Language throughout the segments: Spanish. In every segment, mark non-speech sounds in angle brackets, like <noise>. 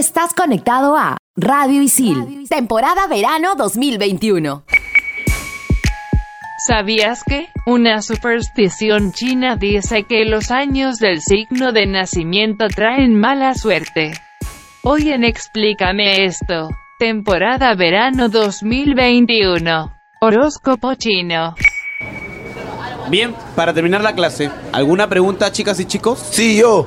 estás conectado a Radio Isil, temporada verano 2021. ¿Sabías que? Una superstición china dice que los años del signo de nacimiento traen mala suerte. Hoy en Explícame esto, temporada verano 2021. Horóscopo chino. Bien, para terminar la clase, ¿alguna pregunta, chicas y chicos? Sí, yo.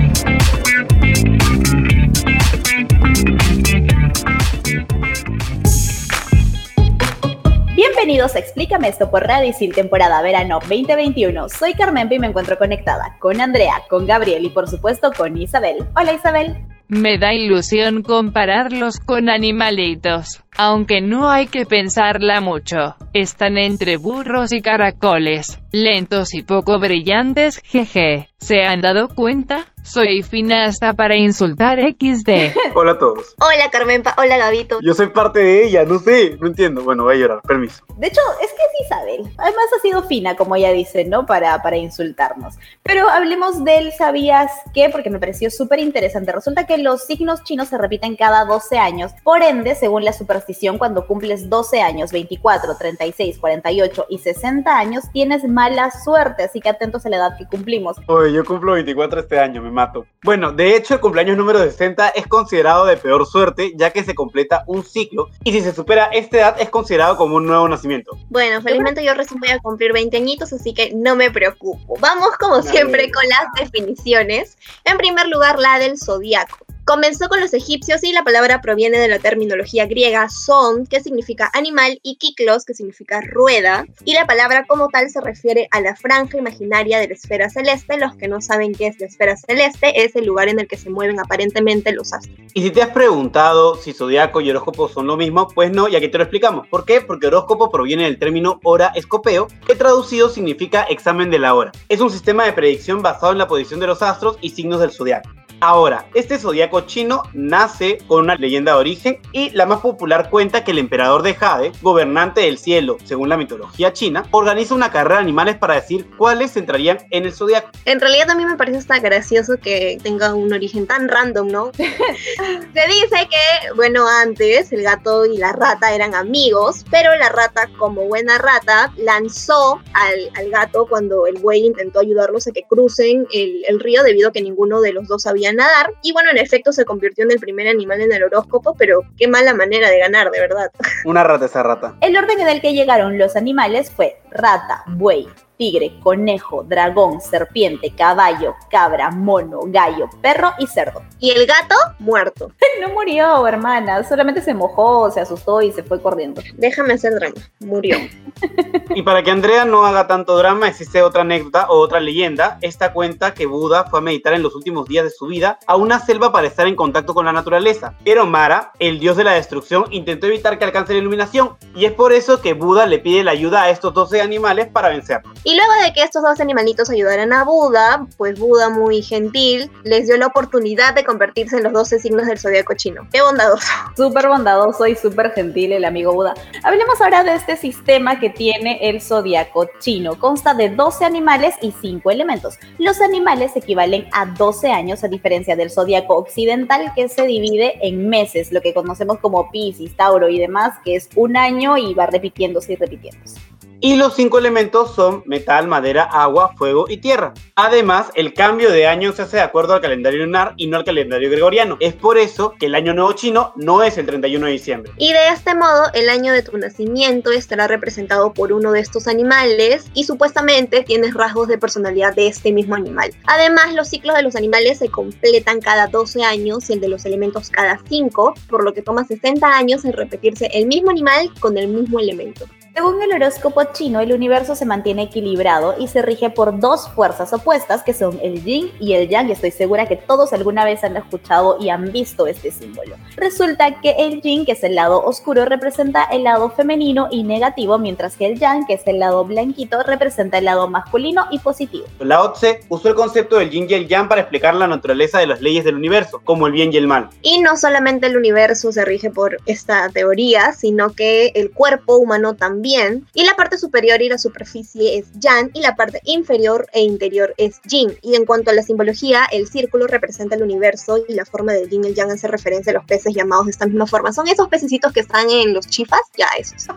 Explícame esto por Radio Isil temporada verano 2021. Soy Carmen y me encuentro conectada con Andrea, con Gabriel y por supuesto con Isabel. Hola Isabel. Me da ilusión compararlos con animalitos, aunque no hay que pensarla mucho. Están entre burros y caracoles, lentos y poco brillantes, jeje. ¿Se han dado cuenta? Soy fina hasta para insultar XD. <laughs> Hola a todos. Hola Carmenpa, hola Gabito. Yo soy parte de ella, no sé, no entiendo. Bueno, voy a llorar, permiso. De hecho, es que es Isabel. Además ha sido fina, como ella dice, ¿no? Para, para insultarnos. Pero hablemos del ¿sabías qué? Porque me pareció súper interesante. Resulta que los signos chinos se repiten cada 12 años. Por ende, según la superstición, cuando cumples 12 años, 24, 36, 48 y 60 años, tienes mala suerte. Así que atentos a la edad que cumplimos. Oye, yo cumplo 24 este año, me mato. Bueno, de hecho, el cumpleaños número 60 es considerado de peor suerte, ya que se completa un ciclo. Y si se supera esta edad, es considerado como un nuevo nacimiento. Bueno, felizmente yo recién voy a cumplir 20 añitos, así que no me preocupo. Vamos como siempre con las definiciones. En primer lugar, la del zodiaco. Comenzó con los egipcios y la palabra proviene de la terminología griega son, que significa animal, y kiklos, que significa rueda, y la palabra como tal se refiere a la franja imaginaria de la esfera celeste. Los que no saben qué es la esfera celeste es el lugar en el que se mueven aparentemente los astros. Y si te has preguntado si zodiaco y horóscopo son lo mismo, pues no, y aquí te lo explicamos. ¿Por qué? Porque horóscopo proviene del término hora escopeo, que traducido significa examen de la hora. Es un sistema de predicción basado en la posición de los astros y signos del zodiaco. Ahora, este zodiaco chino nace con una leyenda de origen y la más popular cuenta que el emperador de Jade, gobernante del cielo, según la mitología china, organiza una carrera de animales para decir cuáles entrarían en el zodiaco. En realidad a mí me parece hasta gracioso que tenga un origen tan random, ¿no? <laughs> Se dice que, bueno, antes el gato y la rata eran amigos, pero la rata, como buena rata, lanzó al, al gato cuando el buey intentó ayudarlos a que crucen el, el río debido a que ninguno de los dos sabía nadar. Y bueno, en efecto se convirtió en el primer animal en el horóscopo, pero qué mala manera de ganar, de verdad. Una rata esa rata. El orden en el que llegaron los animales fue rata, buey, tigre, conejo, dragón, serpiente, caballo, cabra, mono, gallo, perro y cerdo. Y el gato muerto. <laughs> No murió, hermana, solamente se mojó, se asustó y se fue corriendo. Déjame hacer drama. Murió. <laughs> Y para que Andrea no haga tanto drama, existe otra anécdota o otra leyenda. Esta cuenta que Buda fue a meditar en los últimos días de su vida a una selva para estar en contacto con la naturaleza. Pero Mara, el dios de la destrucción, intentó evitar que alcance la iluminación. Y es por eso que Buda le pide la ayuda a estos 12 animales para vencerlo. Y luego de que estos dos animalitos ayudaran a Buda, pues Buda, muy gentil, les dio la oportunidad de convertirse en los 12 signos del zodiaco chino. ¡Qué bondadoso! <laughs> Súper bondadoso y súper gentil el amigo Buda. Hablemos ahora de este sistema que tiene el zodiaco chino. Consta de 12 animales y 5 elementos. Los animales equivalen a 12 años, a diferencia del zodiaco occidental, que se divide en meses, lo que conocemos como Piscis, Tauro y demás, que es un año y va repitiéndose y repitiéndose. Y los cinco elementos son metal, madera, agua, fuego y tierra. Además, el cambio de año se hace de acuerdo al calendario lunar y no al calendario gregoriano. Es por eso que el año nuevo chino no es el 31 de diciembre. Y de este modo, el año de tu nacimiento estará representado por uno de estos animales y supuestamente tienes rasgos de personalidad de este mismo animal. Además, los ciclos de los animales se completan cada 12 años y el de los elementos cada 5, por lo que toma 60 años en repetirse el mismo animal con el mismo elemento. Según el horóscopo chino, el universo se mantiene equilibrado y se rige por dos fuerzas opuestas que son el yin y el yang. Y estoy segura que todos alguna vez han escuchado y han visto este símbolo. Resulta que el yin, que es el lado oscuro, representa el lado femenino y negativo, mientras que el yang, que es el lado blanquito, representa el lado masculino y positivo. Lao Tse usó el concepto del yin y el yang para explicar la naturaleza de las leyes del universo, como el bien y el mal. Y no solamente el universo se rige por esta teoría, sino que el cuerpo humano también bien, y la parte superior y la superficie es Yang y la parte inferior e interior es Yin. Y en cuanto a la simbología, el círculo representa el universo y la forma del Yin y el Yang hace referencia a los peces llamados de esta misma forma. Son esos pececitos que están en los chifas, ya esos.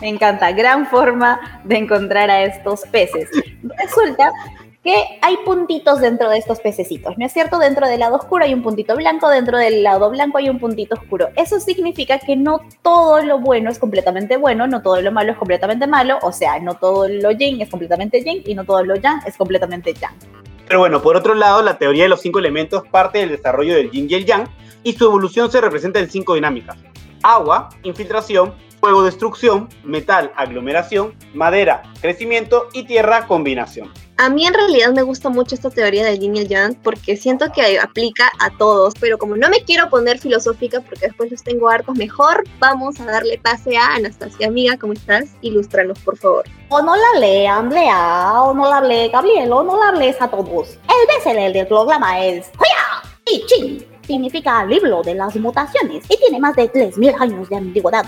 Me encanta, gran forma de encontrar a estos peces. Resulta que hay puntitos dentro de estos pececitos, ¿no es cierto? Dentro del lado oscuro hay un puntito blanco, dentro del lado blanco hay un puntito oscuro. Eso significa que no todo lo bueno es completamente bueno, no todo lo malo es completamente malo, o sea, no todo lo yin es completamente yin y no todo lo yang es completamente yang. Pero bueno, por otro lado, la teoría de los cinco elementos parte del desarrollo del yin y el yang y su evolución se representa en cinco dinámicas. Agua, infiltración, fuego, destrucción, metal, aglomeración, madera, crecimiento y tierra, combinación. A mí en realidad me gusta mucho esta teoría del yin y porque siento que aplica a todos, pero como no me quiero poner filosófica porque después los tengo hartos, mejor vamos a darle pase a Anastasia, amiga, ¿cómo estás? Ilústranos, por favor. O no la lean, lea, o no la lee Gabriel, o no la lees a todos. El bestseller del programa es ¡Hoya! y Chin. Significa libro de las mutaciones y tiene más de 3.000 años de antigüedad.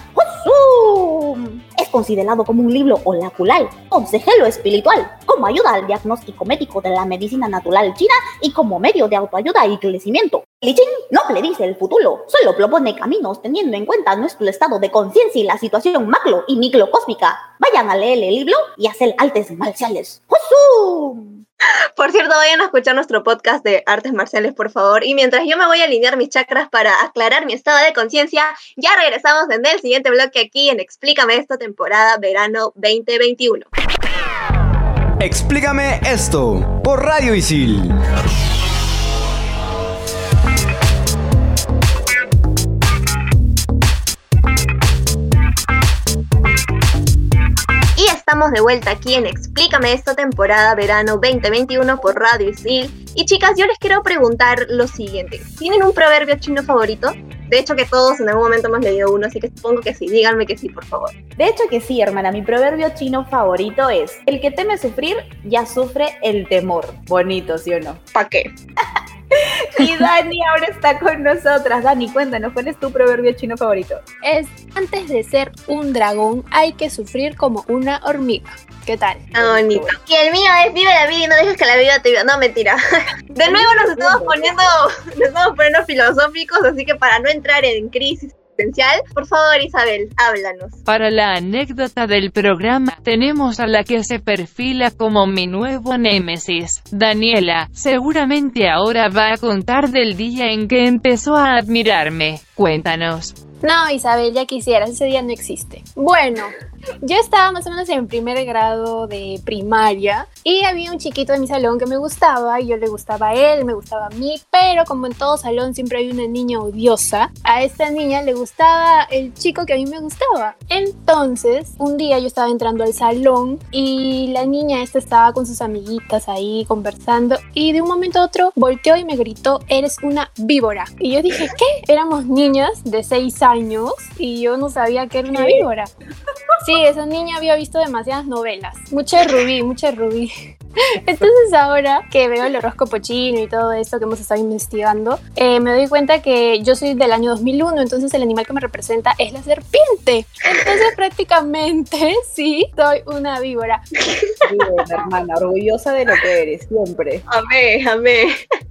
Es considerado como un libro olacular, consejero espiritual, como ayuda al diagnóstico médico de la medicina natural china y como medio de autoayuda y crecimiento. Li Ching no predice el futuro, solo propone caminos teniendo en cuenta nuestro estado de conciencia y la situación macro y microcósmica. Vayan a leer el libro y hacer artes marciales. Por cierto, vayan a escuchar nuestro podcast de artes marciales, por favor. Y mientras yo me voy a alinear mis chakras para aclarar mi estado de conciencia, ya regresamos en el siguiente bloque aquí en Explícame esta temporada verano 2021. Explícame esto por Radio Isil. Estamos de vuelta aquí en Explícame esta temporada verano 2021 por Radio Isil. Y chicas, yo les quiero preguntar lo siguiente. ¿Tienen un proverbio chino favorito? De hecho que todos en algún momento hemos leído uno, así que supongo que sí. Díganme que sí, por favor. De hecho que sí, hermana. Mi proverbio chino favorito es, el que teme sufrir, ya sufre el temor. Bonito, ¿sí o no? ¿Para qué? <laughs> <laughs> y Dani ahora está con nosotras. Dani, cuéntanos, ¿cuál es tu proverbio chino favorito? Es, antes de ser un dragón, hay que sufrir como una hormiga. ¿Qué tal? Ah, bonito. Y el mío es vive la vida y no dejes que la vida te viva. No, mentira. <laughs> De nuevo nos estamos poniendo, nos estamos poniendo filosóficos, así que para no entrar en crisis por favor, Isabel, háblanos. Para la anécdota del programa, tenemos a la que se perfila como mi nuevo némesis, Daniela. Seguramente ahora va a contar del día en que empezó a admirarme. Cuéntanos. No, Isabel, ya quisieras, ese día no existe. Bueno, yo estaba más o menos en primer grado de primaria y había un chiquito de mi salón que me gustaba y yo le gustaba a él, me gustaba a mí, pero como en todo salón siempre hay una niña odiosa, a esta niña le gustaba el chico que a mí me gustaba. Entonces, un día yo estaba entrando al salón y la niña esta estaba con sus amiguitas ahí conversando y de un momento a otro volteó y me gritó, eres una víbora. Y yo dije, ¿qué? Éramos niñas de 6 años y yo no sabía que era una víbora. Sí, esa niña había visto demasiadas novelas. Mucha rubí, mucha rubí. <laughs> Entonces ahora que veo el horóscopo chino y todo esto que hemos estado investigando, eh, me doy cuenta que yo soy del año 2001, entonces el animal que me representa es la serpiente. Entonces <laughs> prácticamente sí, soy una víbora. Bien, hermana, orgullosa de lo que eres, siempre. Amé, amé.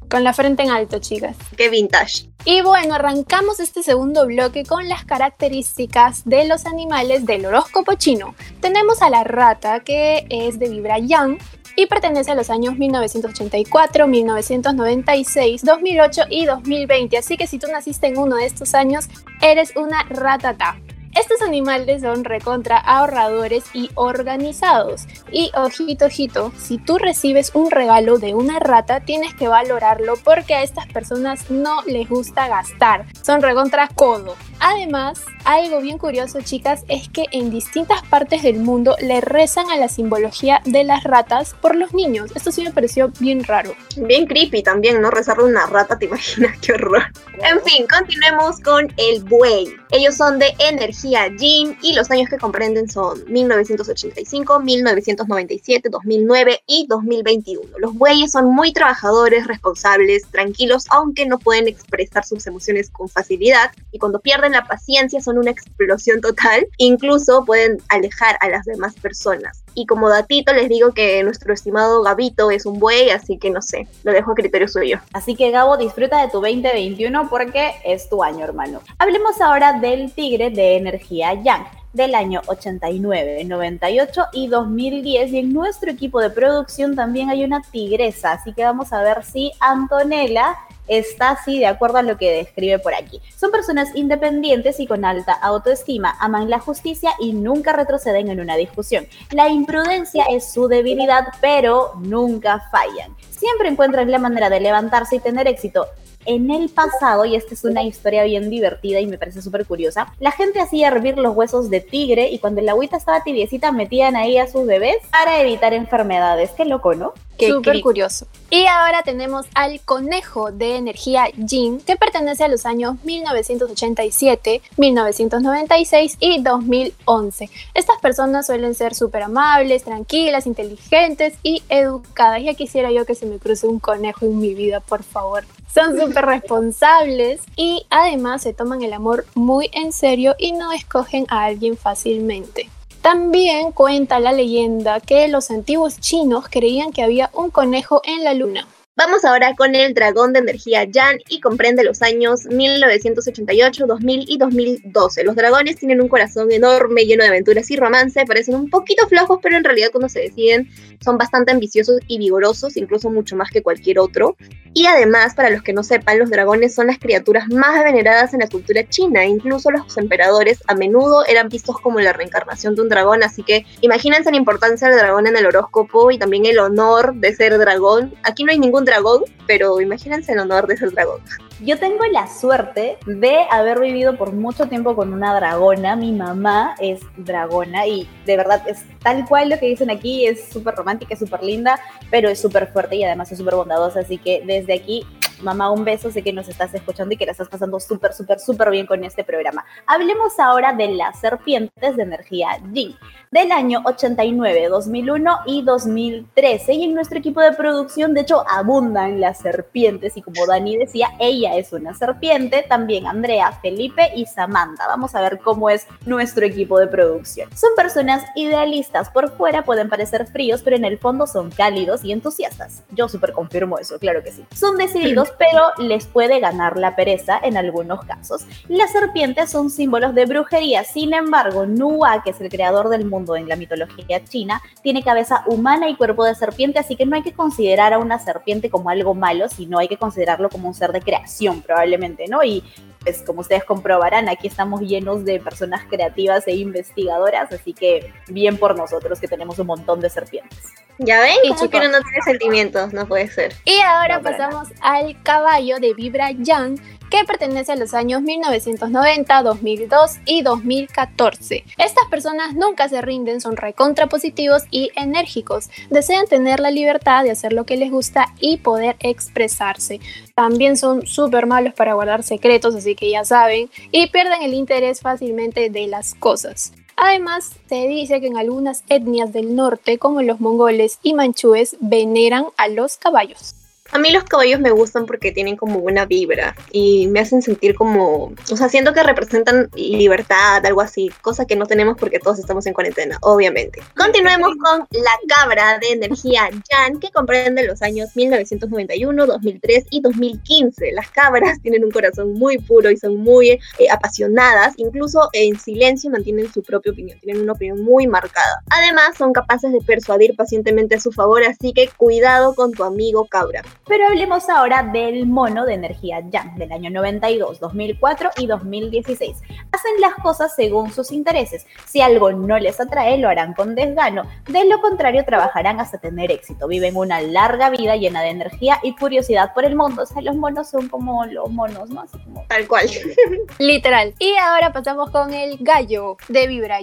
Con la frente en alto, chicas. Qué vintage. Y bueno, arrancamos este segundo bloque con las características de los animales del horóscopo chino. Tenemos a la rata, que es de vibra yang, y pertenece a los años 1984, 1996, 2008 y 2020. Así que si tú naciste en uno de estos años, eres una ratata. Estos animales son recontra ahorradores y organizados. Y ojito, ojito, si tú recibes un regalo de una rata, tienes que valorarlo porque a estas personas no les gusta gastar. Son recontra codo. Además, algo bien curioso, chicas, es que en distintas partes del mundo le rezan a la simbología de las ratas por los niños. Esto sí me pareció bien raro. Bien creepy también, ¿no? Rezarle a una rata, ¿te imaginas? <laughs> Qué horror. En fin, continuemos con el buey. Ellos son de energía Yin y los años que comprenden son 1985, 1997, 2009 y 2021. Los bueyes son muy trabajadores, responsables, tranquilos, aunque no pueden expresar sus emociones con facilidad y cuando pierden la paciencia son una explosión total, incluso pueden alejar a las demás personas. Y como datito les digo que nuestro estimado Gabito es un buey, así que no sé, lo dejo a criterio suyo. Así que Gabo, disfruta de tu 2021 porque es tu año, hermano. Hablemos ahora del tigre de energía Yang del año 89, 98 y 2010 y en nuestro equipo de producción también hay una tigresa, así que vamos a ver si Antonella está así de acuerdo a lo que describe por aquí. Son personas independientes y con alta autoestima, aman la justicia y nunca retroceden en una discusión. La imprudencia es su debilidad, pero nunca fallan. Siempre encuentran la manera de levantarse y tener éxito en el pasado, y esta es una historia bien divertida y me parece súper curiosa, la gente hacía hervir los huesos de tigre y cuando el agüita estaba tibiecita metían ahí a sus bebés para evitar enfermedades. Qué loco, ¿no? Súper curioso. Y ahora tenemos al conejo de energía Jin, que pertenece a los años 1987, 1996 y 2011. Estas personas suelen ser súper amables, tranquilas, inteligentes y educadas. Ya quisiera yo que se me cruce un conejo en mi vida, por favor. Son súper <laughs> responsables y además se toman el amor muy en serio y no escogen a alguien fácilmente. También cuenta la leyenda que los antiguos chinos creían que había un conejo en la luna. Vamos ahora con el dragón de energía Yan y comprende los años 1988, 2000 y 2012. Los dragones tienen un corazón enorme, lleno de aventuras y romance, parecen un poquito flojos, pero en realidad cuando se deciden son bastante ambiciosos y vigorosos, incluso mucho más que cualquier otro. Y además, para los que no sepan, los dragones son las criaturas más veneradas en la cultura china. Incluso los emperadores a menudo eran vistos como la reencarnación de un dragón. Así que imagínense la importancia del dragón en el horóscopo y también el honor de ser dragón. Aquí no hay ningún dragón, pero imagínense el honor de ser dragón. Yo tengo la suerte de haber vivido por mucho tiempo con una dragona. Mi mamá es dragona y de verdad es tal cual lo que dicen aquí. Es súper romántica, es súper linda, pero es súper fuerte y además es súper bondadosa. Así que desde aquí Mamá, un beso, sé que nos estás escuchando y que la estás pasando súper, súper, súper bien con este programa. Hablemos ahora de las serpientes de energía Jin, del año 89, 2001 y 2013. Y en nuestro equipo de producción, de hecho, abundan las serpientes. Y como Dani decía, ella es una serpiente, también Andrea, Felipe y Samantha. Vamos a ver cómo es nuestro equipo de producción. Son personas idealistas. Por fuera pueden parecer fríos, pero en el fondo son cálidos y entusiastas. Yo súper confirmo eso, claro que sí. Son decididos pero les puede ganar la pereza en algunos casos. Las serpientes son símbolos de brujería, sin embargo, Nua, que es el creador del mundo en la mitología china, tiene cabeza humana y cuerpo de serpiente, así que no hay que considerar a una serpiente como algo malo, sino hay que considerarlo como un ser de creación probablemente, ¿no? Y pues como ustedes comprobarán, aquí estamos llenos de personas creativas e investigadoras, así que bien por nosotros que tenemos un montón de serpientes. Ya ven, y que no tiene sentimientos, no puede ser. Y ahora pasamos al caballo de Vibra Young, que pertenece a los años 1990, 2002 y 2014. Estas personas nunca se rinden, son recontrapositivos y enérgicos. Desean tener la libertad de hacer lo que les gusta y poder expresarse. También son súper malos para guardar secretos, así que ya saben, y pierden el interés fácilmente de las cosas. Además, se dice que en algunas etnias del norte, como los mongoles y manchúes, veneran a los caballos. A mí los caballos me gustan porque tienen como buena vibra y me hacen sentir como, o sea, siento que representan libertad, algo así, cosa que no tenemos porque todos estamos en cuarentena, obviamente. Continuemos con la cabra de energía Jan, que comprende los años 1991, 2003 y 2015. Las cabras <laughs> tienen un corazón muy puro y son muy eh, apasionadas, incluso en silencio mantienen su propia opinión, tienen una opinión muy marcada. Además, son capaces de persuadir pacientemente a su favor, así que cuidado con tu amigo cabra. Pero hablemos ahora del mono de energía Yang del año 92, 2004 y 2016. Hacen las cosas según sus intereses. Si algo no les atrae, lo harán con desgano. De lo contrario, trabajarán hasta tener éxito. Viven una larga vida llena de energía y curiosidad por el mundo. O sea, los monos son como los monos, ¿no? Así como... Tal cual. <laughs> Literal. Y ahora pasamos con el gallo de Vibra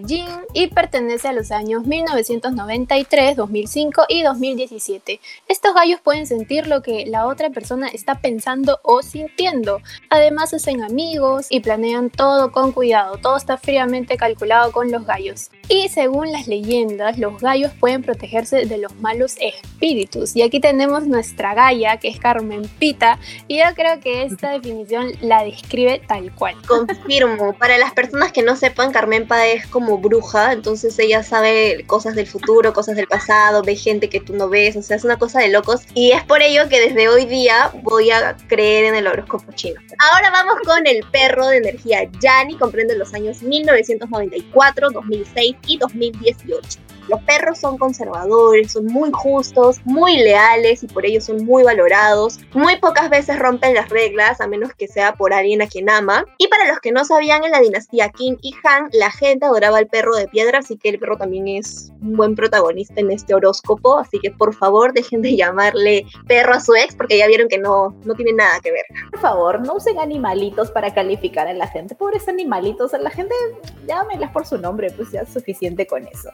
y pertenece a los años 1993, 2005 y 2017. Estos gallos pueden sentir lo que la otra persona está pensando o sintiendo. Además hacen amigos y planean todo con cuidado. Todo está fríamente calculado con los gallos. Y según las leyendas, los gallos pueden protegerse de los malos espíritus. Y aquí tenemos nuestra galla, que es Carmen Pita, y yo creo que esta <laughs> definición la describe tal cual. Confirmo. Para las personas que no sepan, Carmen Pita es como bruja, entonces ella sabe cosas del futuro, cosas del pasado, ve gente que tú no ves, o sea, es una cosa de locos. Y es por ello que desde hoy día voy a creer en el horóscopo chino. Ahora vamos con el perro de energía Yani, comprende los años 1994, 2006 y 2018. Los perros son conservadores, son muy justos, muy leales y por ello son muy valorados. Muy pocas veces rompen las reglas, a menos que sea por alguien a quien ama. Y para los que no sabían, en la dinastía Qin y Han, la gente adoraba al perro de piedra, así que el perro también es un buen protagonista en este horóscopo. Así que por favor, dejen de llamarle perro a su ex, porque ya vieron que no, no tiene nada que ver. Por favor, no usen animalitos para calificar a la gente. Pobres animalitos, la gente, llámenlas por su nombre, pues ya es suficiente con eso.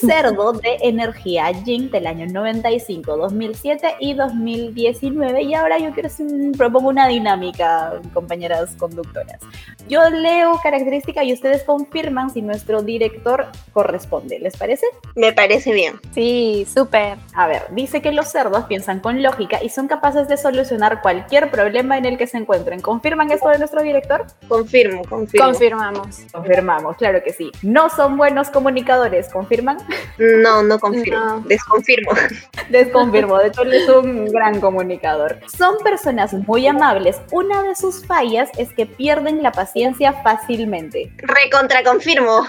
Cerdo de energía Jin del año 95, 2007 y 2019. Y ahora yo quiero un- propongo una dinámica, compañeras conductoras. Yo leo característica y ustedes confirman si nuestro director corresponde. ¿Les parece? Me parece bien. Sí, súper. A ver, dice que los cerdos piensan con lógica y son capaces de solucionar cualquier problema en el que se encuentren. ¿Confirman esto de nuestro director? Confirmo, confirmo. Confirmamos. Confirmamos, claro que sí. No son buenos comunicadores, ¿confirman? No, no confirmo. No. Desconfirmo. <laughs> Desconfirmo, de hecho él es un gran comunicador. Son personas muy amables. Una de sus fallas es que pierden la paciencia fácilmente. Recontra confirmo.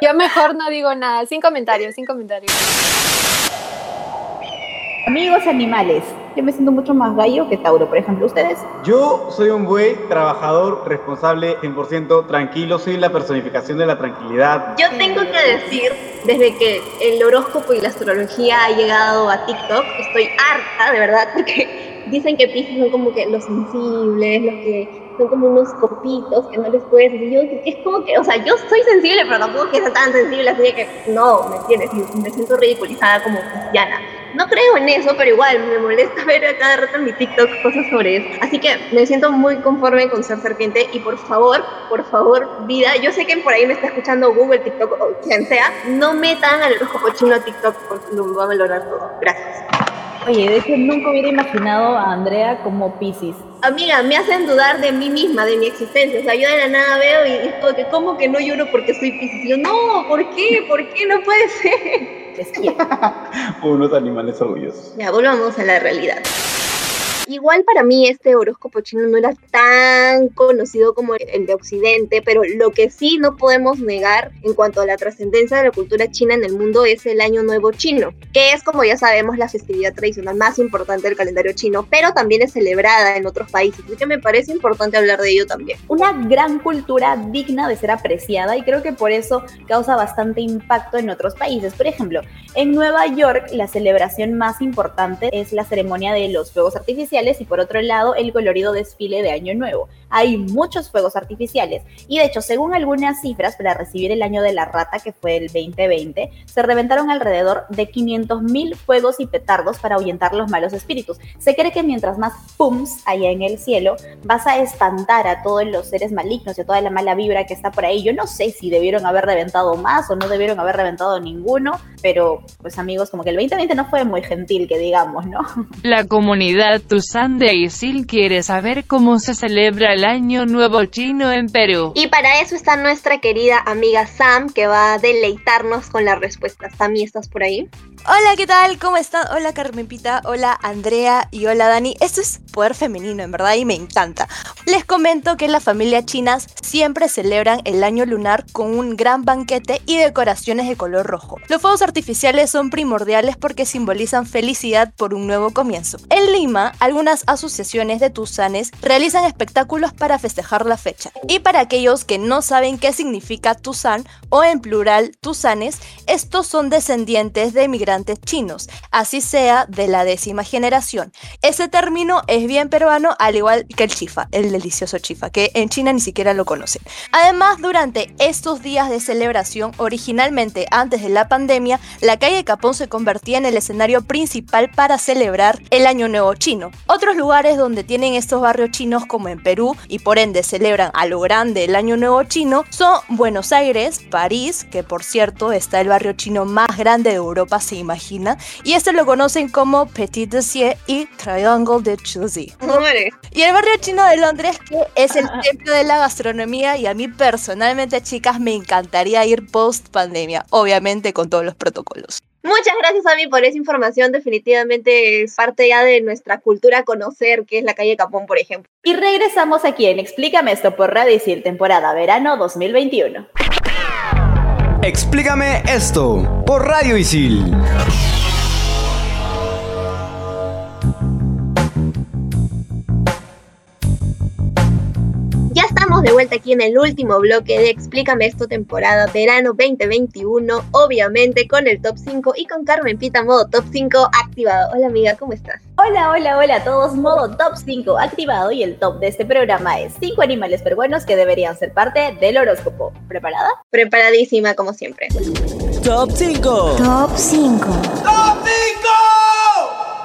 Yo mejor no digo nada. Sin comentarios, sin comentarios. Amigos animales, yo me siento mucho más gallo que Tauro, por ejemplo, ustedes. Yo soy un buey, trabajador, responsable, 100% tranquilo, soy la personificación de la tranquilidad. Yo tengo que decir, desde que el horóscopo y la astrología ha llegado a TikTok, estoy harta, de verdad, <laughs> porque dicen que Pisces son como que los sensibles, los que son como unos copitos que no les puedes decir. Yo, es como que, o sea, yo soy sensible, pero tampoco que sea tan sensible, así de que no, ¿me entiendes? Me siento ridiculizada como cristiana. No creo en eso, pero igual me molesta <laughs> ver a cada rato en mi TikTok cosas sobre eso. Así que me siento muy conforme con ser serpiente y por favor, por favor, vida, yo sé que por ahí me está escuchando Google, TikTok o quien sea, no metan al horóscopo chino a TikTok porque lo va a valorar todo. Gracias. Oye, de hecho nunca hubiera imaginado a Andrea como Pisces. Amiga, me hacen dudar de mí misma, de mi existencia. O sea, yo de la nada veo y como que, ¿cómo que no lloro porque soy Piscis? Y yo, no, ¿por qué? ¿Por qué? No puede <laughs> ser. Les <laughs> quiero. Unos animales orgullosos. Ya, volvamos a la realidad. Igual para mí este horóscopo chino no era tan conocido como el de Occidente, pero lo que sí no podemos negar en cuanto a la trascendencia de la cultura china en el mundo es el Año Nuevo Chino, que es como ya sabemos la festividad tradicional más importante del calendario chino, pero también es celebrada en otros países, así que me parece importante hablar de ello también. Una gran cultura digna de ser apreciada y creo que por eso causa bastante impacto en otros países. Por ejemplo, en Nueva York la celebración más importante es la ceremonia de los fuegos artificiales y por otro lado el colorido desfile de Año Nuevo. Hay muchos fuegos artificiales y de hecho según algunas cifras para recibir el año de la rata que fue el 2020 se reventaron alrededor de 500 mil fuegos y petardos para ahuyentar los malos espíritus. Se cree que mientras más pums haya en el cielo vas a espantar a todos los seres malignos y a toda la mala vibra que está por ahí. Yo no sé si debieron haber reventado más o no debieron haber reventado ninguno, pero pues amigos como que el 2020 no fue muy gentil que digamos, ¿no? La comunidad Tusan de Isil quiere saber cómo se celebra el Año Nuevo Chino en Perú. Y para eso está nuestra querida amiga Sam, que va a deleitarnos con las respuestas. Sammy, ¿estás por ahí? Hola, ¿qué tal? ¿Cómo están? Hola Carmen Pita, hola Andrea y hola Dani. Esto es poder femenino, en verdad, y me encanta. Les comento que las familias chinas siempre celebran el año lunar con un gran banquete y decoraciones de color rojo. Los fuegos artificiales son primordiales porque simbolizan felicidad por un nuevo comienzo. En Lima, algunas asociaciones de tusanes realizan espectáculos para festejar la fecha. Y para aquellos que no saben qué significa tusan o en plural tusanes, estos son descendientes de emigrantes chinos, así sea de la décima generación. Ese término es bien peruano, al igual que el chifa, el delicioso chifa, que en China ni siquiera lo conocen. Además, durante estos días de celebración, originalmente antes de la pandemia, la calle Capón se convertía en el escenario principal para celebrar el Año Nuevo Chino. Otros lugares donde tienen estos barrios chinos, como en Perú, y por ende celebran a lo grande el Año Nuevo Chino, son Buenos Aires, París, que por cierto está el barrio chino más grande de Europa, se imagina, y este lo conocen como Petit Dessier y Triangle de Chusey. Y el barrio chino de Londres, que es el templo de la gastronomía, y a mí personalmente, chicas, me encantaría ir post pandemia, obviamente con todos los protocolos. Muchas gracias a mí por esa información. Definitivamente es parte ya de nuestra cultura conocer qué es la calle Capón, por ejemplo. Y regresamos aquí en Explícame esto por Radio Isil, temporada verano 2021. Explícame esto por Radio Isil. Estamos de vuelta aquí en el último bloque de Explícame esto temporada verano 2021, obviamente con el top 5 y con Carmen Pita modo top 5 activado. Hola amiga, ¿cómo estás? Hola, hola, hola a todos, modo top 5 activado y el top de este programa es 5 animales peruanos que deberían ser parte del horóscopo. ¿Preparada? Preparadísima como siempre. Top 5. Top 5. ¡Top 5!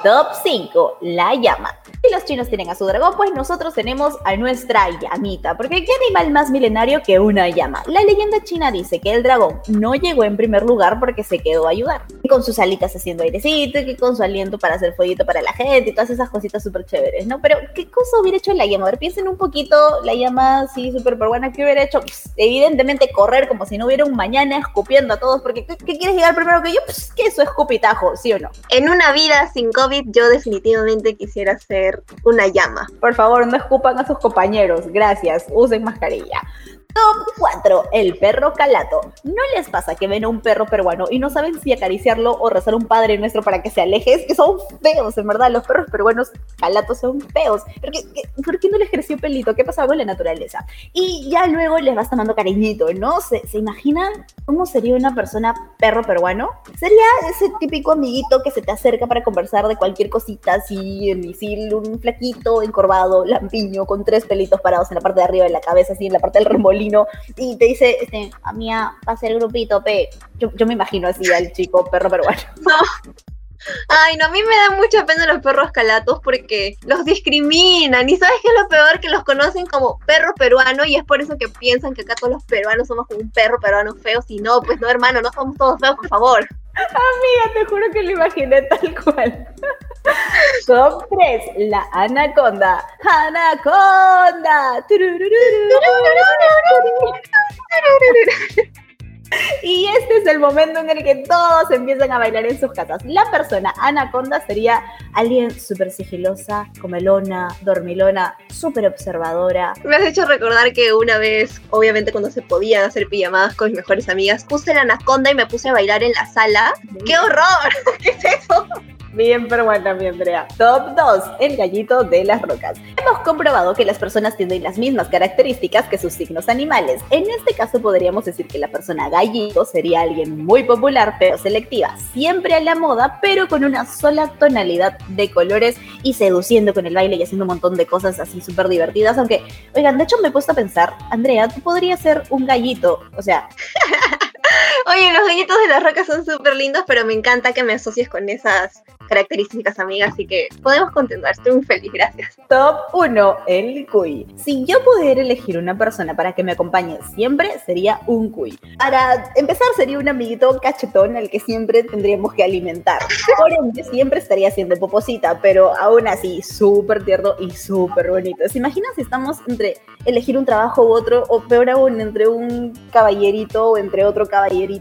Top 5, la llama. Si los chinos tienen a su dragón, pues nosotros tenemos a nuestra llamita. Porque ¿qué animal más milenario que una llama? La leyenda china dice que el dragón no llegó en primer lugar porque se quedó a ayudar. Con sus alitas haciendo airecito, que con su aliento para hacer fueguito para la gente y todas esas cositas súper chéveres, ¿no? Pero ¿qué cosa hubiera hecho la llama? A ver, piensen un poquito, la llama así súper buena, ¿qué hubiera hecho? Evidentemente correr como si no hubiera un mañana escupiendo a todos, porque ¿qué, quieres llegar primero que yo? Pues que eso es escupitajo, ¿sí o no? En una vida sin COVID, yo definitivamente quisiera ser una llama. Por favor, no escupan a sus compañeros. Gracias. Usen mascarilla. Top 4. El perro calato. ¿No les pasa que ven a un perro peruano y no saben si acariciarlo o rezar un padre nuestro para que se aleje? Es que son feos, en verdad. Los perros peruanos calatos son feos. ¿Por qué, por qué no les creció pelito? ¿Qué pasaba con la naturaleza? Y ya luego les vas tomando cariñito, ¿no? ¿Se, ¿se imaginan cómo sería una persona perro peruano? Sería ese típico amiguito que se te acerca para conversar de cualquier cosita, así, en misil, un flaquito, encorvado, lampiño, con tres pelitos parados en la parte de arriba de la cabeza, así, en la parte del remolino, y te dice, este, a mí pasa el grupito, pe. Yo, yo me imagino así al chico perro peruano. <laughs> Ay, no, a mí me da mucha pena los perros calatos porque los discriminan. Y sabes qué es lo peor, que los conocen como perro peruano y es por eso que piensan que acá todos los peruanos somos como un perro peruano feo. Y no, pues no, hermano, no somos todos feos, por favor. Amiga, te juro que lo imaginé tal cual. Top 3, la anaconda. ¡Anaconda! Y este es el momento en el que todos empiezan a bailar en sus casas. La persona anaconda sería alguien súper sigilosa, comelona, dormilona, súper observadora. Me has hecho recordar que una vez, obviamente cuando se podían hacer pijamadas con mis mejores amigas, puse la anaconda y me puse a bailar en la sala. ¡Qué horror! <laughs> ¿Qué es eso? Bien peruana, mi Andrea. Top 2, el gallito de las rocas. Hemos comprobado que las personas tienen las mismas características que sus signos animales. En este caso podríamos decir que la persona gallito sería alguien muy popular pero selectiva, siempre a la moda, pero con una sola tonalidad de colores y seduciendo con el baile y haciendo un montón de cosas así súper divertidas. Aunque, oigan, de hecho me he puesto a pensar, Andrea, tú podrías ser un gallito, o sea, Oye, los gallitos de las rocas son súper lindos, pero me encanta que me asocies con esas características, amigas. Así que podemos continuar. Estoy muy feliz, gracias. Top 1, el cuy. Si yo pudiera elegir una persona para que me acompañe siempre, sería un cuy. Para empezar, sería un amiguito cachetón al que siempre tendríamos que alimentar. Por ende, siempre estaría haciendo poposita, pero aún así, súper tierno y súper bonito. ¿Se imaginan si estamos entre elegir un trabajo u otro, o peor aún, entre un caballerito o entre otro caballerito?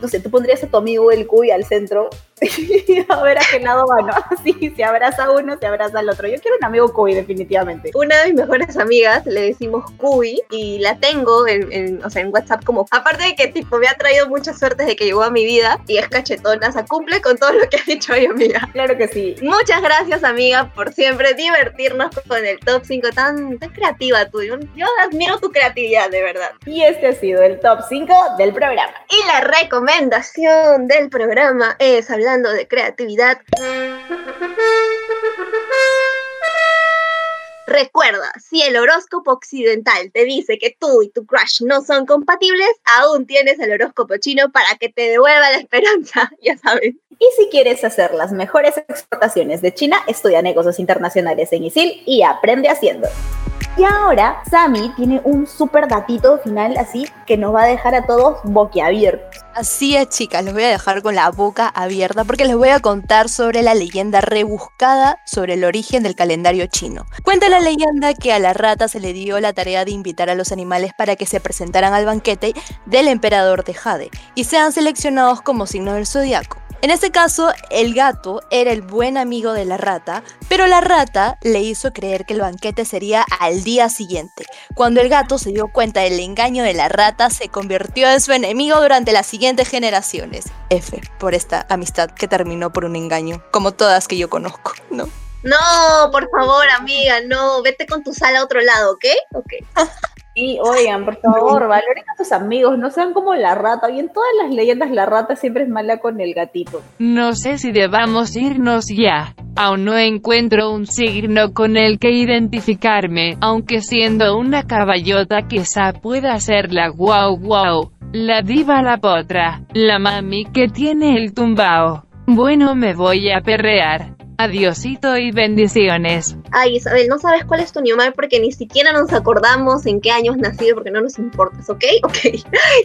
No sé, tú pondrías a tu amigo el cuy al centro <laughs> a ver a qué lado va, ¿no? <laughs> Sí, se abraza uno, se abraza al otro. Yo quiero un amigo cuy, definitivamente. Una de mis mejores amigas le decimos cuy y la tengo en, en, o sea, en WhatsApp como, aparte de que tipo me ha traído mucha suerte de que llegó a mi vida y es cachetona, o sea, cumple con todo lo que ha dicho mi amiga. Claro que sí. Muchas gracias, amiga, por siempre divertirnos con el top 5 tan, tan creativa tú. Yo, admiro tu creatividad, de verdad. Y este ha sido el top 5 del programa. Y la recomendación del programa es, de creatividad, Recuerda, si el horóscopo occidental te dice que tú y tu crush no son compatibles, aún tienes el horóscopo chino para que te devuelva la esperanza, <laughs> ya sabes. Y si quieres hacer las mejores exportaciones de China, estudia negocios internacionales en ISIL y aprende haciendo. Y ahora Sammy tiene un súper datito final así que nos va a dejar a todos boquiabiertos. Así es, chicas, los voy a dejar con la boca abierta porque les voy a contar sobre la leyenda rebuscada sobre el origen del calendario chino. Cuenta la leyenda que a la rata se le dio la tarea de invitar a los animales para que se presentaran al banquete del emperador de Jade y sean seleccionados como signo del zodiaco. En este caso, el gato era el buen amigo de la rata, pero la rata le hizo creer que el banquete sería al día siguiente. Cuando el gato se dio cuenta del engaño de la rata, se convirtió en su enemigo durante las siguientes generaciones. F por esta amistad que terminó por un engaño, como todas que yo conozco, ¿no? No, por favor, amiga, no, vete con tu sal a otro lado, ¿ok? Ok. <laughs> Y oigan, por favor, valoren a tus amigos, no sean como la rata. Y en todas las leyendas la rata siempre es mala con el gatito. No sé si debamos irnos ya. Aún no encuentro un signo con el que identificarme, aunque siendo una caballota quizá pueda ser la guau guau, la diva la potra, la mami que tiene el tumbao. Bueno me voy a perrear. Adiosito y bendiciones. Ay, Isabel, no sabes cuál es tu mal porque ni siquiera nos acordamos en qué año has nacido porque no nos importas, ¿ok? <laughs> Ok.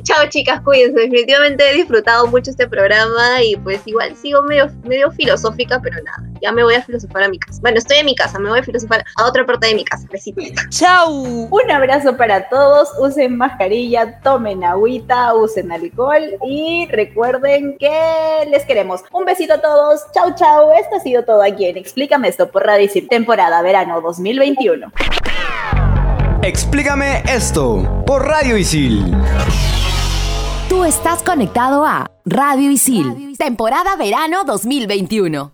Chao, chicas, cuídense. Definitivamente he disfrutado mucho este programa y pues igual sigo medio, medio filosófica, pero nada. Ya me voy a filosofar a mi casa. Bueno, estoy en mi casa, me voy a filosofar a otra parte de mi casa. Besitos. Chao. Un abrazo para todos. Usen mascarilla, tomen agüita, usen alcohol y recuerden que les queremos. Un besito a todos. Chao, chao. Esto ha sido todo aquí en Explícame esto por Radio Isil, temporada verano 2021. Explícame esto por Radio Isil. Tú estás conectado a Radio Isil, temporada verano 2021.